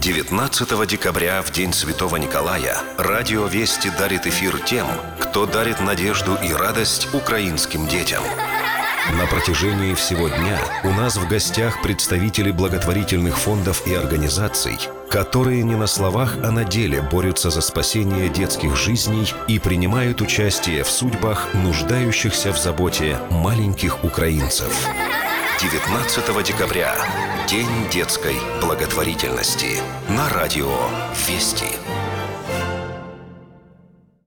19 декабря, в День Святого Николая, Радио Вести дарит эфир тем, кто дарит надежду и радость украинским детям. На протяжении всего дня у нас в гостях представители благотворительных фондов и организаций, которые не на словах, а на деле борются за спасение детских жизней и принимают участие в судьбах нуждающихся в заботе маленьких украинцев. 19 декабря. День детской благотворительности. На радио «Вести».